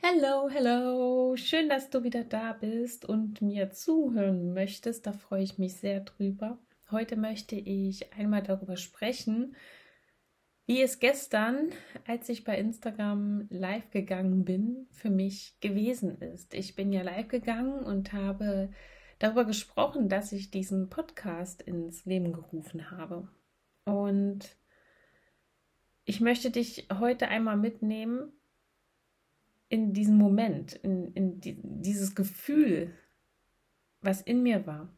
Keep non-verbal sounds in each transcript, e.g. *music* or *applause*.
Hello, hello. Schön, dass du wieder da bist und mir zuhören möchtest. Da freue ich mich sehr drüber. Heute möchte ich einmal darüber sprechen, wie es gestern, als ich bei Instagram live gegangen bin, für mich gewesen ist. Ich bin ja live gegangen und habe darüber gesprochen, dass ich diesen Podcast ins Leben gerufen habe. Und ich möchte dich heute einmal mitnehmen in diesen Moment, in, in die, dieses Gefühl, was in mir war,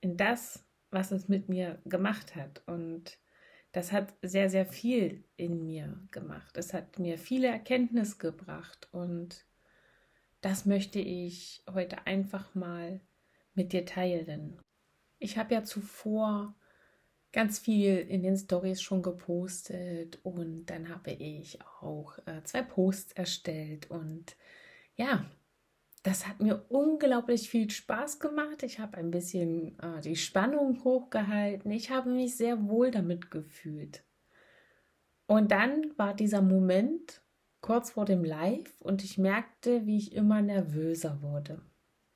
in das, was es mit mir gemacht hat. Und das hat sehr, sehr viel in mir gemacht. Es hat mir viele Erkenntnis gebracht und das möchte ich heute einfach mal mit dir teilen. Ich habe ja zuvor ganz viel in den Stories schon gepostet und dann habe ich auch äh, zwei Posts erstellt und ja, das hat mir unglaublich viel Spaß gemacht. Ich habe ein bisschen äh, die Spannung hochgehalten. Ich habe mich sehr wohl damit gefühlt. Und dann war dieser Moment kurz vor dem Live und ich merkte, wie ich immer nervöser wurde.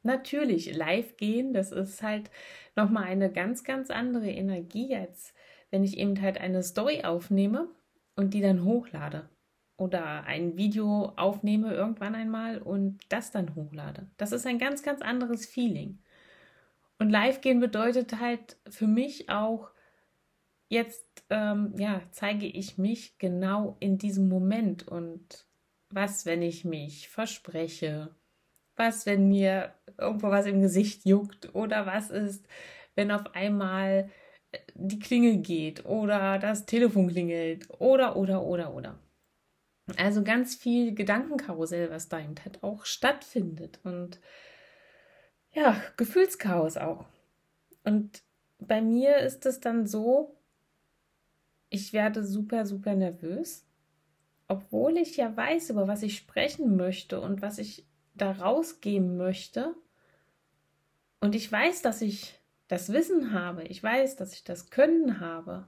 Natürlich, live gehen, das ist halt nochmal eine ganz, ganz andere Energie, als wenn ich eben halt eine Story aufnehme und die dann hochlade. Oder ein Video aufnehme irgendwann einmal und das dann hochlade. Das ist ein ganz, ganz anderes Feeling. Und live gehen bedeutet halt für mich auch, jetzt ähm, ja, zeige ich mich genau in diesem Moment und was, wenn ich mich verspreche was, wenn mir irgendwo was im Gesicht juckt oder was ist, wenn auf einmal äh, die Klingel geht oder das Telefon klingelt oder, oder, oder, oder. Also ganz viel Gedankenkarussell, was da eben halt auch stattfindet und ja, Gefühlschaos auch. Und bei mir ist es dann so, ich werde super, super nervös, obwohl ich ja weiß, über was ich sprechen möchte und was ich da rausgehen möchte und ich weiß, dass ich das Wissen habe, ich weiß, dass ich das Können habe.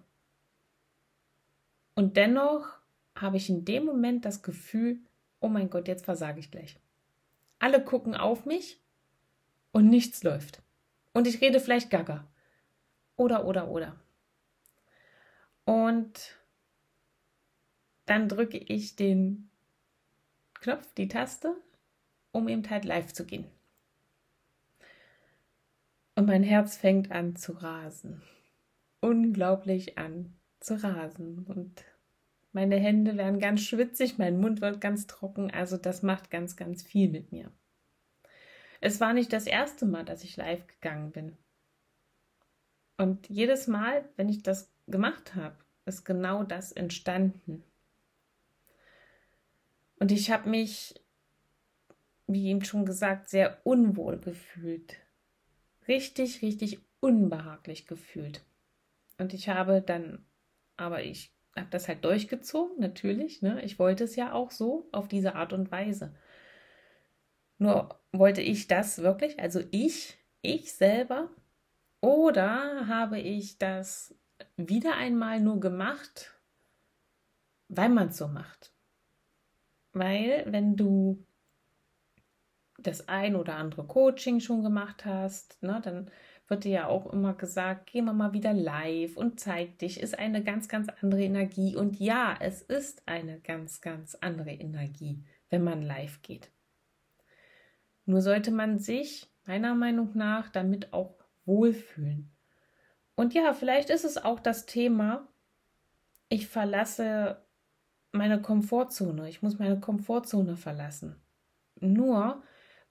Und dennoch habe ich in dem Moment das Gefühl, oh mein Gott, jetzt versage ich gleich. Alle gucken auf mich und nichts läuft. Und ich rede vielleicht gaga. Oder, oder, oder. Und dann drücke ich den Knopf, die Taste um eben halt live zu gehen. Und mein Herz fängt an zu rasen. Unglaublich an zu rasen. Und meine Hände werden ganz schwitzig, mein Mund wird ganz trocken. Also das macht ganz, ganz viel mit mir. Es war nicht das erste Mal, dass ich live gegangen bin. Und jedes Mal, wenn ich das gemacht habe, ist genau das entstanden. Und ich habe mich wie eben schon gesagt, sehr unwohl gefühlt. Richtig, richtig unbehaglich gefühlt. Und ich habe dann, aber ich habe das halt durchgezogen, natürlich. Ne? Ich wollte es ja auch so, auf diese Art und Weise. Nur wollte ich das wirklich, also ich, ich selber, oder habe ich das wieder einmal nur gemacht, weil man es so macht? Weil, wenn du das ein oder andere Coaching schon gemacht hast, ne, dann wird dir ja auch immer gesagt, geh mal wieder live und zeig dich, ist eine ganz, ganz andere Energie. Und ja, es ist eine ganz, ganz andere Energie, wenn man live geht. Nur sollte man sich meiner Meinung nach damit auch wohlfühlen. Und ja, vielleicht ist es auch das Thema, ich verlasse meine Komfortzone, ich muss meine Komfortzone verlassen. Nur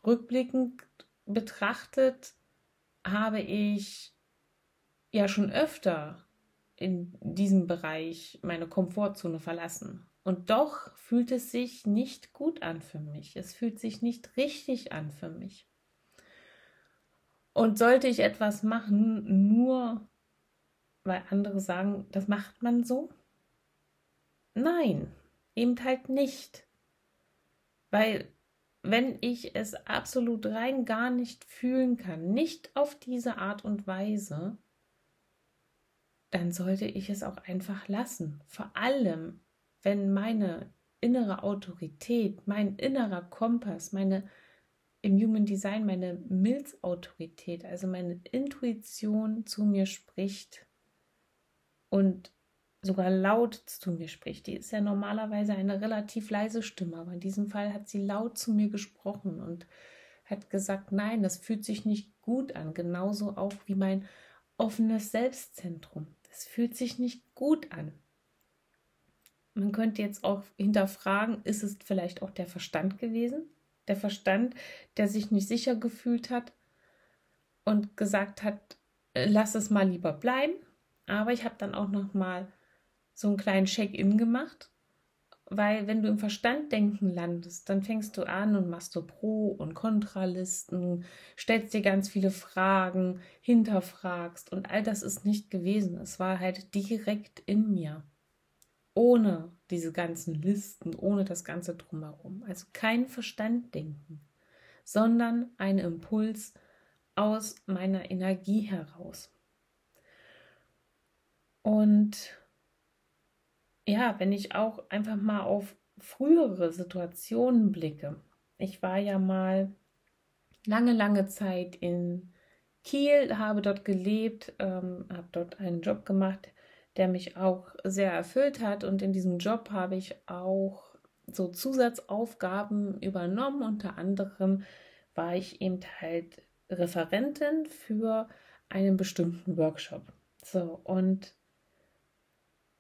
rückblickend betrachtet habe ich ja schon öfter in diesem Bereich meine Komfortzone verlassen. Und doch fühlt es sich nicht gut an für mich. Es fühlt sich nicht richtig an für mich. Und sollte ich etwas machen, nur weil andere sagen, das macht man so? Nein, eben halt nicht. Weil wenn ich es absolut rein gar nicht fühlen kann, nicht auf diese Art und Weise, dann sollte ich es auch einfach lassen. Vor allem, wenn meine innere Autorität, mein innerer Kompass, meine im Human Design meine Milzautorität, also meine Intuition zu mir spricht und sogar laut zu mir spricht. Die ist ja normalerweise eine relativ leise Stimme, aber in diesem Fall hat sie laut zu mir gesprochen und hat gesagt, nein, das fühlt sich nicht gut an. Genauso auch wie mein offenes Selbstzentrum. Das fühlt sich nicht gut an. Man könnte jetzt auch hinterfragen, ist es vielleicht auch der Verstand gewesen? der Verstand, der sich nicht sicher gefühlt hat und gesagt hat, äh, lass es mal lieber bleiben. Aber ich habe dann auch noch mal so einen kleinen Check-in gemacht, weil wenn du im Verstand denken landest, dann fängst du an und machst so Pro- und Kontralisten, stellst dir ganz viele Fragen, hinterfragst und all das ist nicht gewesen. Es war halt direkt in mir ohne diese ganzen Listen, ohne das ganze drumherum. Also kein Verstanddenken, sondern ein Impuls aus meiner Energie heraus. Und ja, wenn ich auch einfach mal auf frühere Situationen blicke. Ich war ja mal lange, lange Zeit in Kiel, habe dort gelebt, ähm, habe dort einen Job gemacht, der mich auch sehr erfüllt hat. Und in diesem Job habe ich auch so Zusatzaufgaben übernommen. Unter anderem war ich eben halt Referentin für einen bestimmten Workshop. So, und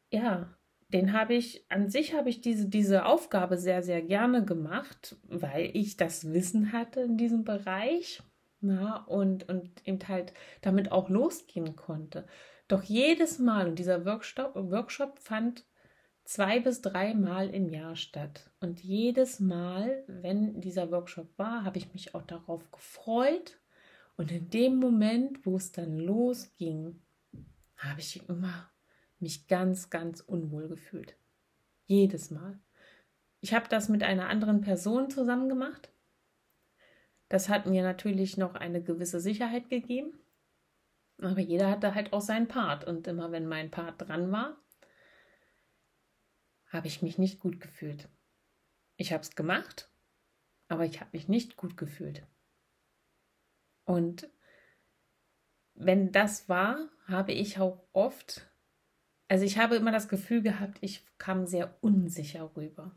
ja, den habe ich, an sich habe ich diese, diese Aufgabe sehr, sehr gerne gemacht, weil ich das Wissen hatte in diesem Bereich. Na, und, und eben halt damit auch losgehen konnte. Doch jedes Mal, und dieser Workshop, Workshop fand zwei bis drei Mal im Jahr statt. Und jedes Mal, wenn dieser Workshop war, habe ich mich auch darauf gefreut. Und in dem Moment, wo es dann losging, habe ich immer mich ganz, ganz unwohl gefühlt. Jedes Mal. Ich habe das mit einer anderen Person zusammen gemacht. Das hat mir natürlich noch eine gewisse Sicherheit gegeben. Aber jeder hatte halt auch seinen Part. Und immer wenn mein Part dran war, habe ich mich nicht gut gefühlt. Ich habe es gemacht, aber ich habe mich nicht gut gefühlt. Und wenn das war, habe ich auch oft, also ich habe immer das Gefühl gehabt, ich kam sehr unsicher rüber.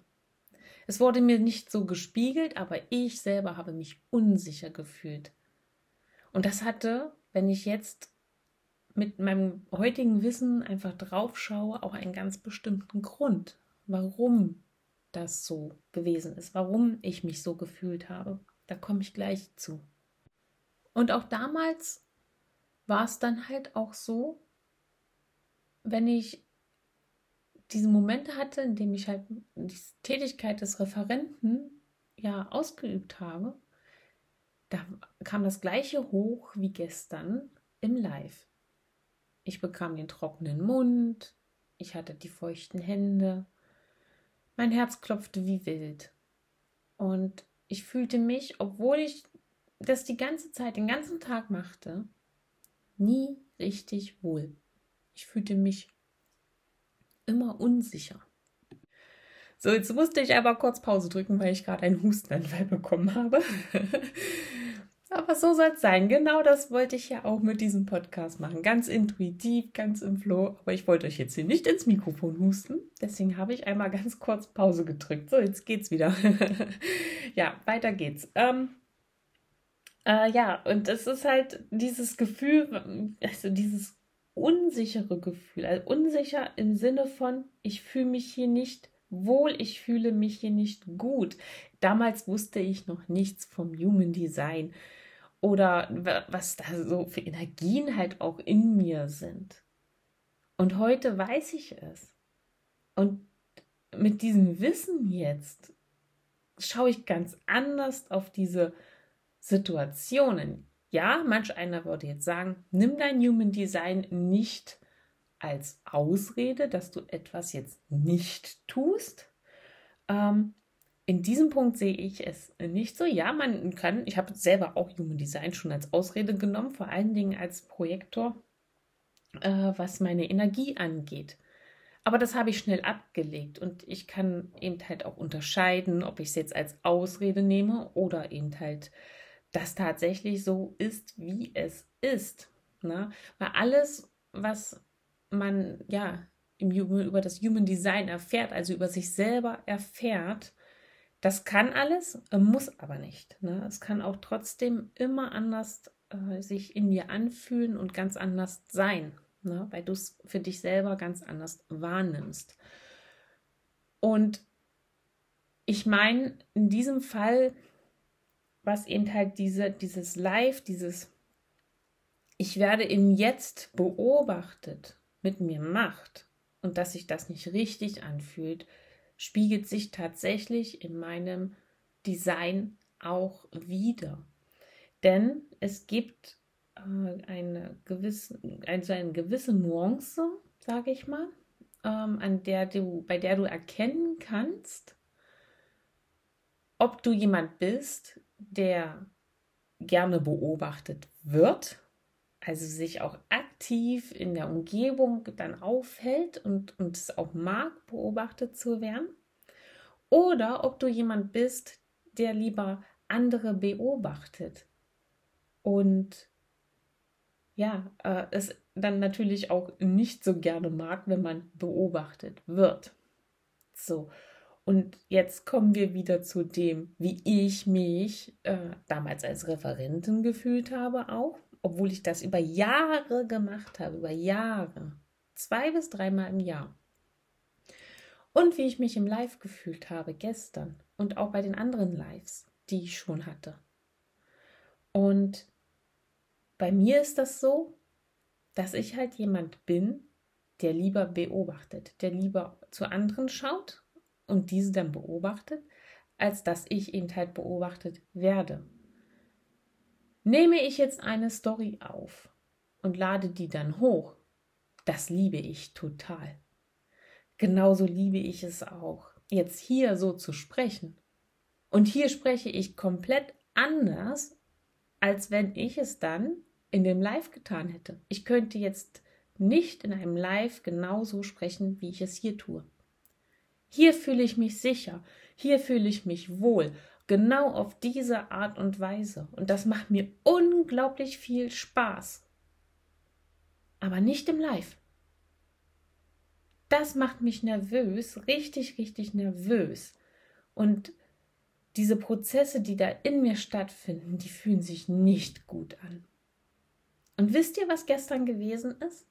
Es wurde mir nicht so gespiegelt, aber ich selber habe mich unsicher gefühlt. Und das hatte, wenn ich jetzt mit meinem heutigen Wissen einfach drauf schaue, auch einen ganz bestimmten Grund, warum das so gewesen ist, warum ich mich so gefühlt habe. Da komme ich gleich zu. Und auch damals war es dann halt auch so, wenn ich diese Momente hatte, in denen ich halt die Tätigkeit des Referenten ja ausgeübt habe, da kam das gleiche hoch wie gestern im Live. Ich bekam den trockenen Mund, ich hatte die feuchten Hände, mein Herz klopfte wie wild. Und ich fühlte mich, obwohl ich das die ganze Zeit, den ganzen Tag machte, nie richtig wohl. Ich fühlte mich immer unsicher. So, jetzt musste ich aber kurz Pause drücken, weil ich gerade einen Hustenanfall *laughs* bekommen habe. Aber so soll es sein. Genau das wollte ich ja auch mit diesem Podcast machen. Ganz intuitiv, ganz im Flow. Aber ich wollte euch jetzt hier nicht ins Mikrofon husten. Deswegen habe ich einmal ganz kurz Pause gedrückt. So, jetzt geht's wieder. *laughs* ja, weiter geht's. Ähm, äh, ja, und es ist halt dieses Gefühl, also dieses unsichere Gefühl. Also unsicher im Sinne von, ich fühle mich hier nicht wohl, ich fühle mich hier nicht gut. Damals wusste ich noch nichts vom Human Design oder was da so für Energien halt auch in mir sind. Und heute weiß ich es. Und mit diesem Wissen jetzt schaue ich ganz anders auf diese Situationen. Ja, manch einer würde jetzt sagen, nimm dein Human Design nicht als Ausrede, dass du etwas jetzt nicht tust. Ähm, in diesem Punkt sehe ich es nicht so. Ja, man kann, ich habe selber auch Human Design schon als Ausrede genommen, vor allen Dingen als Projektor, äh, was meine Energie angeht. Aber das habe ich schnell abgelegt und ich kann eben halt auch unterscheiden, ob ich es jetzt als Ausrede nehme oder eben halt das tatsächlich so ist, wie es ist. Ne? Weil alles, was man ja im, über das Human Design erfährt, also über sich selber erfährt, das kann alles, muss aber nicht. Ne? Es kann auch trotzdem immer anders äh, sich in dir anfühlen und ganz anders sein ne? weil du es für dich selber ganz anders wahrnimmst. Und ich meine, in diesem Fall, was eben halt diese, dieses Live, dieses Ich werde im Jetzt beobachtet, mit mir macht und dass sich das nicht richtig anfühlt, spiegelt sich tatsächlich in meinem Design auch wieder. Denn es gibt äh, eine gewisse, also eine gewisse Nuance, sage ich mal, ähm, an der du, bei der du erkennen kannst, ob du jemand bist, der gerne beobachtet wird, also sich auch aktiv in der Umgebung dann aufhält und, und es auch mag, beobachtet zu werden, oder ob du jemand bist, der lieber andere beobachtet. Und ja, äh, es dann natürlich auch nicht so gerne mag, wenn man beobachtet wird. So, und jetzt kommen wir wieder zu dem, wie ich mich äh, damals als Referentin gefühlt habe, auch, obwohl ich das über Jahre gemacht habe, über Jahre, zwei bis dreimal im Jahr. Und wie ich mich im Live gefühlt habe gestern und auch bei den anderen Lives, die ich schon hatte. Und bei mir ist das so, dass ich halt jemand bin, der lieber beobachtet, der lieber zu anderen schaut und diese dann beobachtet, als dass ich eben halt beobachtet werde. Nehme ich jetzt eine Story auf und lade die dann hoch, das liebe ich total. Genauso liebe ich es auch, jetzt hier so zu sprechen. Und hier spreche ich komplett anders, als wenn ich es dann in dem Live getan hätte. Ich könnte jetzt nicht in einem Live genauso sprechen, wie ich es hier tue. Hier fühle ich mich sicher, hier fühle ich mich wohl, genau auf diese Art und Weise. Und das macht mir unglaublich viel Spaß. Aber nicht im Live. Das macht mich nervös, richtig, richtig nervös. Und diese Prozesse, die da in mir stattfinden, die fühlen sich nicht gut an. Und wisst ihr, was gestern gewesen ist?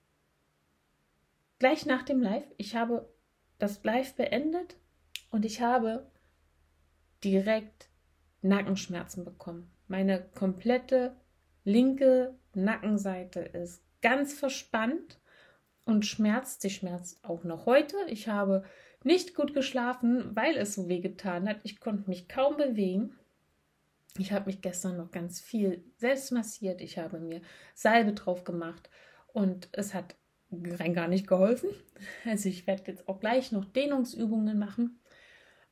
Gleich nach dem Live, ich habe das Live beendet und ich habe direkt Nackenschmerzen bekommen. Meine komplette linke Nackenseite ist ganz verspannt und schmerzt. Sie schmerzt auch noch heute. Ich habe nicht gut geschlafen, weil es so weh getan hat. Ich konnte mich kaum bewegen. Ich habe mich gestern noch ganz viel selbst massiert. Ich habe mir Salbe drauf gemacht und es hat rein gar nicht geholfen. Also ich werde jetzt auch gleich noch Dehnungsübungen machen.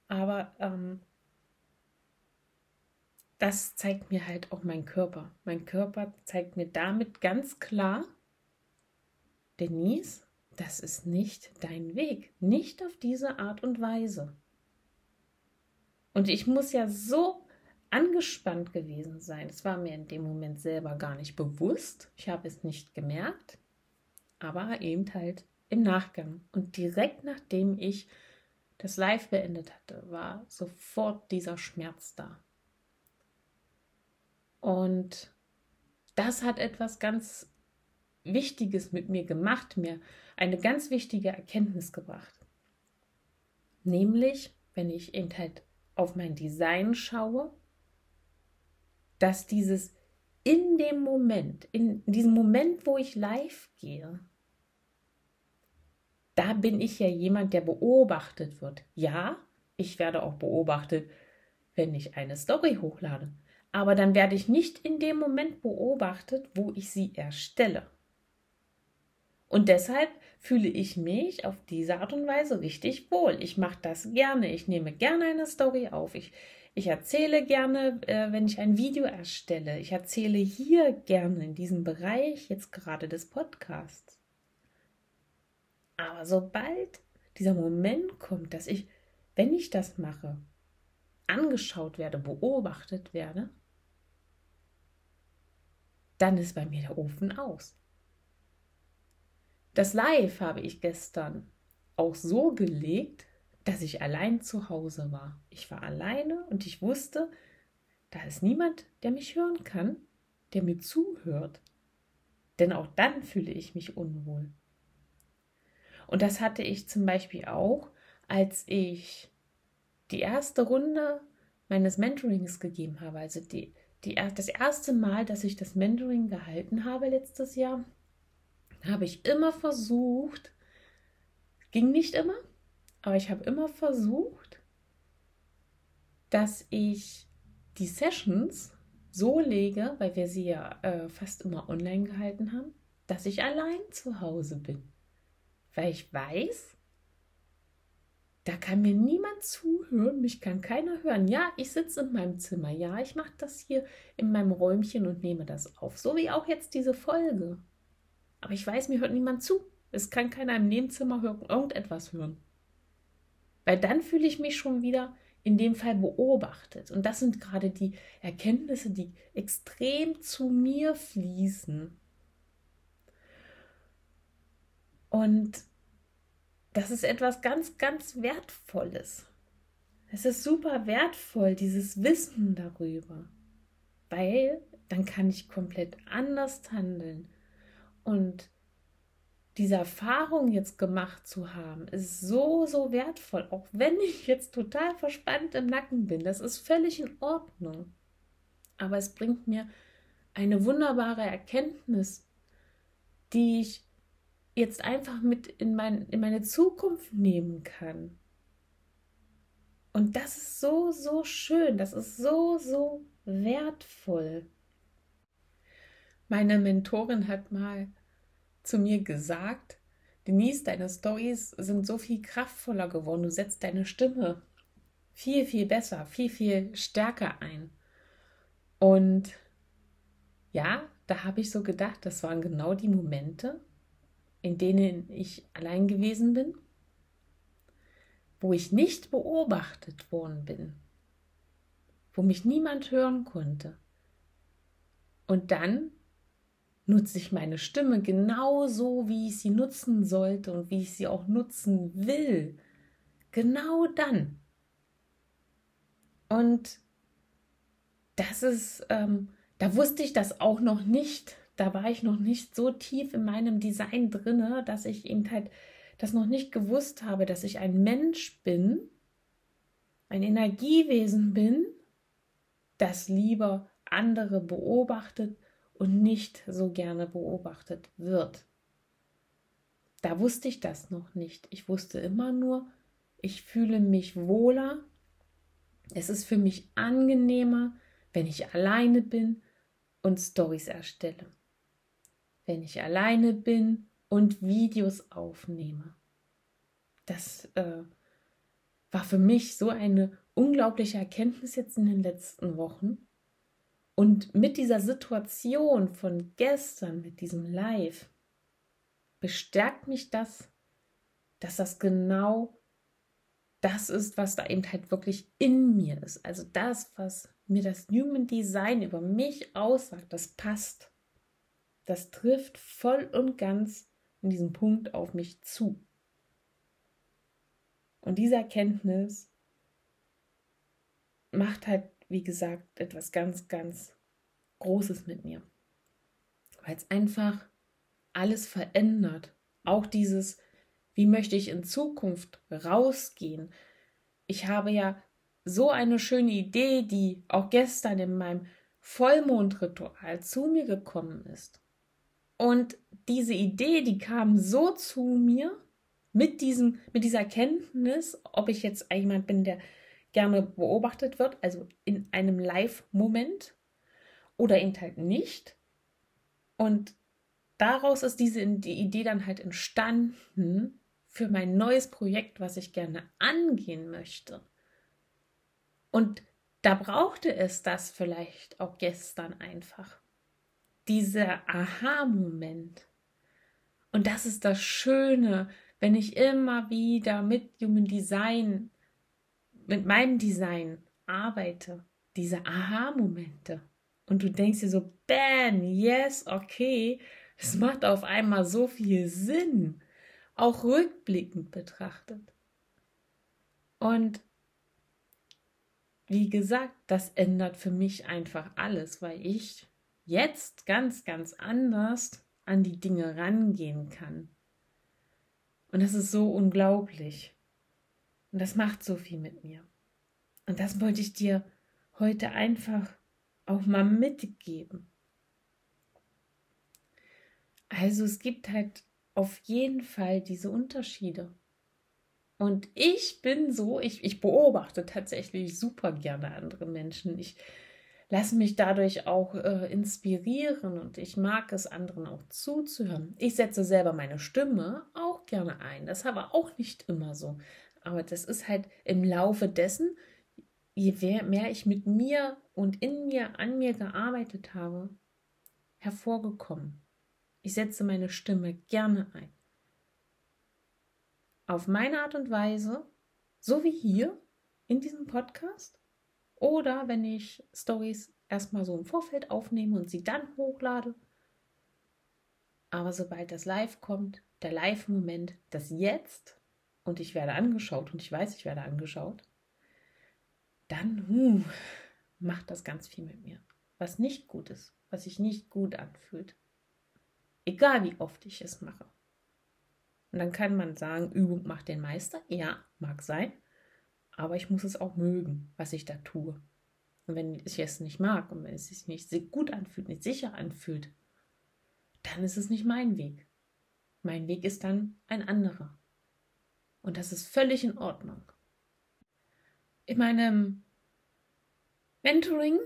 Aber ähm, das zeigt mir halt auch mein Körper. Mein Körper zeigt mir damit ganz klar, Denise, das ist nicht dein Weg. Nicht auf diese Art und Weise. Und ich muss ja so angespannt gewesen sein. Das war mir in dem Moment selber gar nicht bewusst. Ich habe es nicht gemerkt, aber eben halt im Nachgang. Und direkt nachdem ich das Live beendet hatte, war sofort dieser Schmerz da. Und das hat etwas ganz Wichtiges mit mir gemacht, mir eine ganz wichtige Erkenntnis gebracht. Nämlich, wenn ich eben halt auf mein Design schaue, dass dieses in dem Moment, in diesem Moment, wo ich live gehe, da bin ich ja jemand, der beobachtet wird. Ja, ich werde auch beobachtet, wenn ich eine Story hochlade. Aber dann werde ich nicht in dem Moment beobachtet, wo ich sie erstelle. Und deshalb fühle ich mich auf diese Art und Weise richtig wohl. Ich mache das gerne. Ich nehme gerne eine Story auf. Ich, ich erzähle gerne, äh, wenn ich ein Video erstelle. Ich erzähle hier gerne in diesem Bereich jetzt gerade des Podcasts. Aber sobald dieser Moment kommt, dass ich, wenn ich das mache, angeschaut werde, beobachtet werde, dann ist bei mir der Ofen aus. Das Live habe ich gestern auch so gelegt, dass ich allein zu Hause war. Ich war alleine und ich wusste, da ist niemand, der mich hören kann, der mir zuhört. Denn auch dann fühle ich mich unwohl. Und das hatte ich zum Beispiel auch, als ich die erste Runde meines Mentorings gegeben habe. Also die, die, das erste Mal, dass ich das Mentoring gehalten habe letztes Jahr, habe ich immer versucht, ging nicht immer, aber ich habe immer versucht, dass ich die Sessions so lege, weil wir sie ja äh, fast immer online gehalten haben, dass ich allein zu Hause bin. Weil ich weiß, da kann mir niemand zuhören, mich kann keiner hören. Ja, ich sitze in meinem Zimmer, ja, ich mache das hier in meinem Räumchen und nehme das auf, so wie auch jetzt diese Folge. Aber ich weiß, mir hört niemand zu. Es kann keiner im Nebenzimmer irgendetwas hören. Weil dann fühle ich mich schon wieder in dem Fall beobachtet. Und das sind gerade die Erkenntnisse, die extrem zu mir fließen. Und das ist etwas ganz, ganz Wertvolles. Es ist super wertvoll, dieses Wissen darüber, weil dann kann ich komplett anders handeln. Und diese Erfahrung jetzt gemacht zu haben, ist so, so wertvoll. Auch wenn ich jetzt total verspannt im Nacken bin, das ist völlig in Ordnung. Aber es bringt mir eine wunderbare Erkenntnis, die ich jetzt einfach mit in, mein, in meine Zukunft nehmen kann. Und das ist so, so schön, das ist so, so wertvoll. Meine Mentorin hat mal zu mir gesagt, Denise, deine Stories sind so viel kraftvoller geworden. Du setzt deine Stimme viel, viel besser, viel, viel stärker ein. Und ja, da habe ich so gedacht, das waren genau die Momente, in denen ich allein gewesen bin, wo ich nicht beobachtet worden bin, wo mich niemand hören konnte. Und dann nutze ich meine Stimme genauso, wie ich sie nutzen sollte und wie ich sie auch nutzen will. Genau dann. Und das ist, ähm, da wusste ich das auch noch nicht. Da war ich noch nicht so tief in meinem Design drinne, dass ich eben halt das noch nicht gewusst habe, dass ich ein Mensch bin, ein Energiewesen bin, das lieber andere beobachtet und nicht so gerne beobachtet wird. Da wusste ich das noch nicht. Ich wusste immer nur, ich fühle mich wohler. Es ist für mich angenehmer, wenn ich alleine bin und Stories erstelle. Wenn ich alleine bin und Videos aufnehme. Das äh, war für mich so eine unglaubliche Erkenntnis jetzt in den letzten Wochen. Und mit dieser Situation von gestern, mit diesem Live, bestärkt mich das, dass das genau das ist, was da eben halt wirklich in mir ist. Also das, was mir das Human Design über mich aussagt, das passt. Das trifft voll und ganz in diesem Punkt auf mich zu. Und diese Erkenntnis macht halt wie gesagt, etwas ganz, ganz Großes mit mir. Weil es einfach alles verändert. Auch dieses, wie möchte ich in Zukunft rausgehen? Ich habe ja so eine schöne Idee, die auch gestern in meinem Vollmondritual zu mir gekommen ist. Und diese Idee, die kam so zu mir mit diesem, mit dieser Kenntnis, ob ich jetzt jemand bin, der gerne beobachtet wird, also in einem Live-Moment oder eben halt nicht. Und daraus ist diese die Idee dann halt entstanden für mein neues Projekt, was ich gerne angehen möchte. Und da brauchte es das vielleicht auch gestern einfach. Dieser Aha-Moment. Und das ist das Schöne, wenn ich immer wieder mit Human Design, mit meinem Design arbeite, diese Aha-Momente. Und du denkst dir so, bam, yes, okay, es macht auf einmal so viel Sinn, auch rückblickend betrachtet. Und wie gesagt, das ändert für mich einfach alles, weil ich jetzt ganz, ganz anders an die Dinge rangehen kann. Und das ist so unglaublich. Und das macht so viel mit mir. Und das wollte ich dir heute einfach auch mal mitgeben. Also es gibt halt auf jeden Fall diese Unterschiede. Und ich bin so, ich, ich beobachte tatsächlich super gerne andere Menschen. Ich lasse mich dadurch auch äh, inspirieren und ich mag es, anderen auch zuzuhören. Ich setze selber meine Stimme auch gerne ein. Das aber auch nicht immer so. Aber das ist halt im Laufe dessen, je mehr ich mit mir und in mir, an mir gearbeitet habe, hervorgekommen. Ich setze meine Stimme gerne ein. Auf meine Art und Weise, so wie hier in diesem Podcast. Oder wenn ich Stories erstmal so im Vorfeld aufnehme und sie dann hochlade. Aber sobald das Live kommt, der Live-Moment, das Jetzt, und ich werde angeschaut und ich weiß, ich werde angeschaut, dann huh, macht das ganz viel mit mir. Was nicht gut ist, was sich nicht gut anfühlt. Egal wie oft ich es mache. Und dann kann man sagen, Übung macht den Meister. Ja, mag sein. Aber ich muss es auch mögen, was ich da tue. Und wenn ich es nicht mag und wenn es sich nicht gut anfühlt, nicht sicher anfühlt, dann ist es nicht mein Weg. Mein Weg ist dann ein anderer. Und das ist völlig in Ordnung. In meinem Mentoring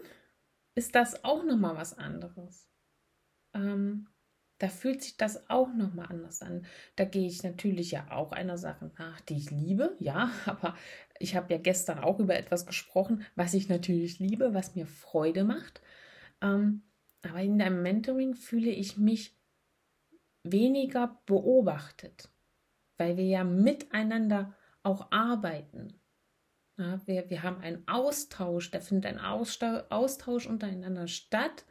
ist das auch nochmal was anderes. Ähm, da fühlt sich das auch nochmal anders an. Da gehe ich natürlich ja auch einer Sache nach, die ich liebe, ja, *laughs* aber ich habe ja gestern auch über etwas gesprochen, was ich natürlich liebe, was mir Freude macht. Ähm, aber in deinem Mentoring fühle ich mich weniger beobachtet, weil wir ja miteinander auch arbeiten. Ja, wir, wir haben einen Austausch, da findet ein Austausch untereinander statt.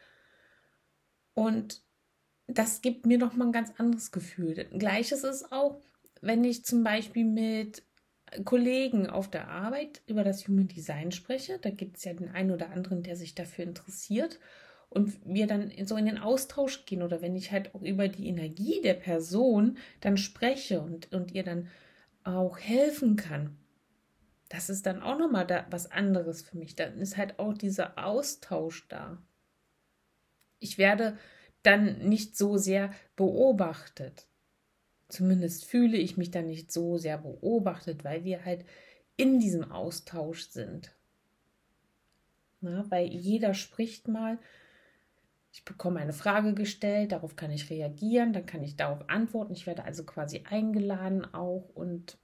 Und das gibt mir nochmal ein ganz anderes Gefühl. Gleiches ist auch, wenn ich zum Beispiel mit Kollegen auf der Arbeit über das Human Design spreche. Da gibt es ja den einen oder anderen, der sich dafür interessiert. Und wir dann so in den Austausch gehen oder wenn ich halt auch über die Energie der Person dann spreche und, und ihr dann auch helfen kann. Das ist dann auch nochmal da was anderes für mich. Dann ist halt auch dieser Austausch da. Ich werde dann nicht so sehr beobachtet. Zumindest fühle ich mich dann nicht so sehr beobachtet, weil wir halt in diesem Austausch sind. Na, weil jeder spricht mal, ich bekomme eine Frage gestellt, darauf kann ich reagieren, dann kann ich darauf antworten. Ich werde also quasi eingeladen auch und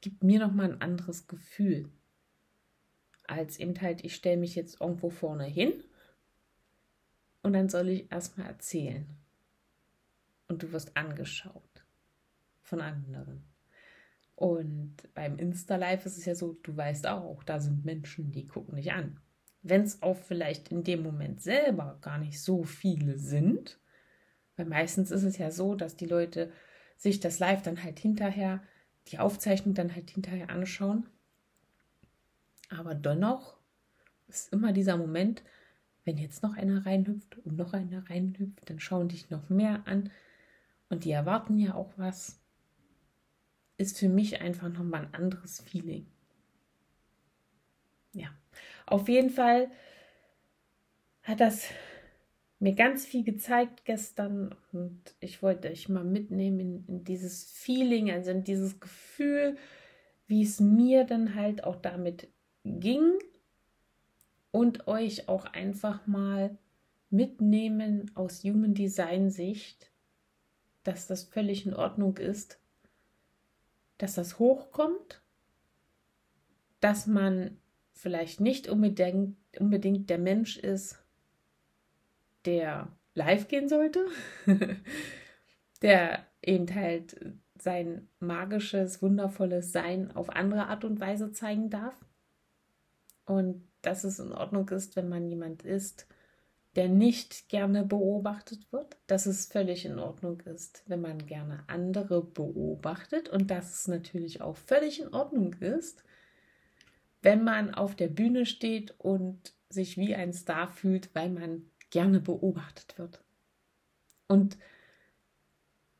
gibt mir nochmal ein anderes Gefühl. Als eben halt, ich stelle mich jetzt irgendwo vorne hin und dann soll ich erstmal erzählen. Und du wirst angeschaut von anderen. Und beim Insta-Live ist es ja so, du weißt auch, da sind Menschen, die gucken dich an. Wenn es auch vielleicht in dem Moment selber gar nicht so viele sind, weil meistens ist es ja so, dass die Leute sich das Live dann halt hinterher, die Aufzeichnung dann halt hinterher anschauen. Aber dennoch ist immer dieser Moment, wenn jetzt noch einer reinhüpft und noch einer reinhüpft, dann schauen dich noch mehr an und die erwarten ja auch was. Ist für mich einfach nochmal ein anderes Feeling. Ja, auf jeden Fall hat das mir ganz viel gezeigt gestern und ich wollte euch mal mitnehmen in, in, dieses Feeling, also in dieses Gefühl, wie es mir dann halt auch damit ging und euch auch einfach mal mitnehmen aus Human Design Sicht, dass das völlig in Ordnung ist, dass das hochkommt, dass man vielleicht nicht unbedingt, unbedingt der Mensch ist, der live gehen sollte, *laughs* der eben halt sein magisches, wundervolles Sein auf andere Art und Weise zeigen darf. Und dass es in Ordnung ist, wenn man jemand ist, der nicht gerne beobachtet wird, dass es völlig in Ordnung ist, wenn man gerne andere beobachtet und dass es natürlich auch völlig in Ordnung ist, wenn man auf der Bühne steht und sich wie ein Star fühlt, weil man gerne beobachtet wird. Und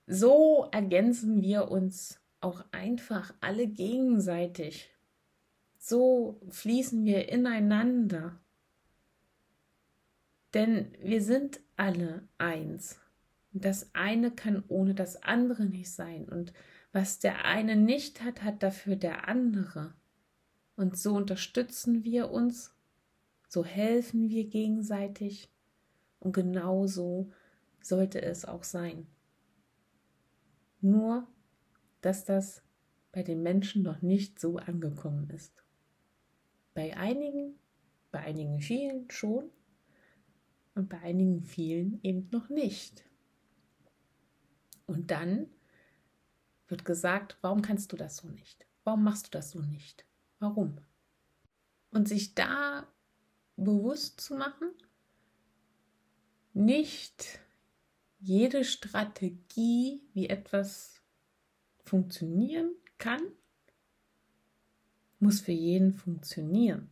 so ergänzen wir uns auch einfach alle gegenseitig. So fließen wir ineinander. Denn wir sind alle eins. Das eine kann ohne das andere nicht sein. Und was der eine nicht hat, hat dafür der andere. Und so unterstützen wir uns, so helfen wir gegenseitig. Und genau so sollte es auch sein. Nur, dass das bei den Menschen noch nicht so angekommen ist. Bei einigen, bei einigen vielen schon und bei einigen vielen eben noch nicht. Und dann wird gesagt, warum kannst du das so nicht? Warum machst du das so nicht? Warum? Und sich da bewusst zu machen, nicht jede Strategie, wie etwas funktionieren kann, muss für jeden funktionieren.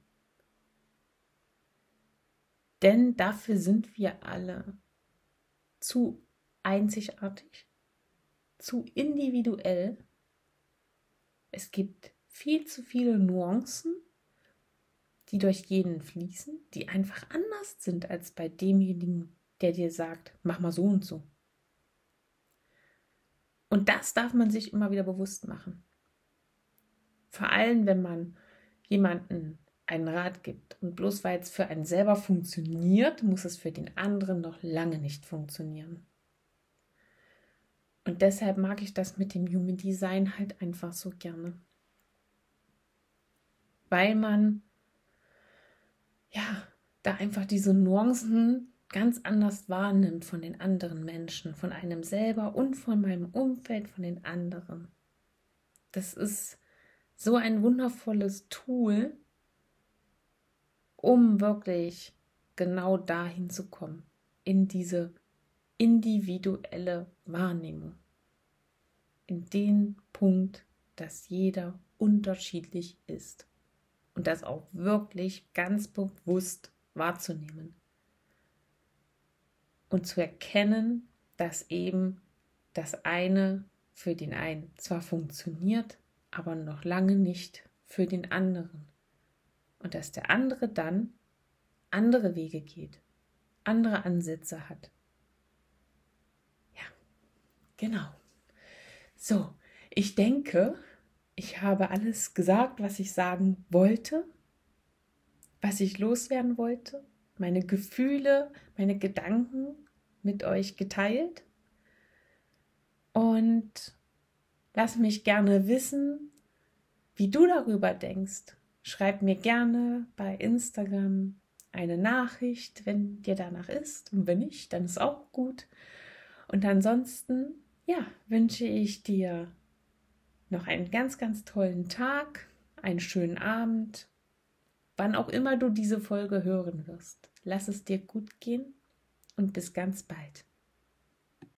Denn dafür sind wir alle zu einzigartig, zu individuell. Es gibt viel zu viele Nuancen, die durch jeden fließen, die einfach anders sind als bei demjenigen, der dir sagt, mach mal so und so. Und das darf man sich immer wieder bewusst machen. Vor allem, wenn man jemanden einen Rat gibt. Und bloß weil es für einen selber funktioniert, muss es für den anderen noch lange nicht funktionieren. Und deshalb mag ich das mit dem Human Design halt einfach so gerne. Weil man ja da einfach diese Nuancen ganz anders wahrnimmt von den anderen Menschen, von einem selber und von meinem Umfeld, von den anderen. Das ist so ein wundervolles Tool, um wirklich genau dahin zu kommen, in diese individuelle Wahrnehmung, in den Punkt, dass jeder unterschiedlich ist und das auch wirklich ganz bewusst wahrzunehmen. Und zu erkennen, dass eben das eine für den einen zwar funktioniert, aber noch lange nicht für den anderen und dass der andere dann andere Wege geht, andere Ansätze hat. Ja, genau. So, ich denke, ich habe alles gesagt, was ich sagen wollte, was ich loswerden wollte, meine Gefühle, meine Gedanken mit euch geteilt. Und lass mich gerne wissen, wie du darüber denkst, Schreib mir gerne bei Instagram eine Nachricht, wenn dir danach ist. Und wenn nicht, dann ist auch gut. Und ansonsten, ja, wünsche ich dir noch einen ganz, ganz tollen Tag, einen schönen Abend, wann auch immer du diese Folge hören wirst. Lass es dir gut gehen und bis ganz bald.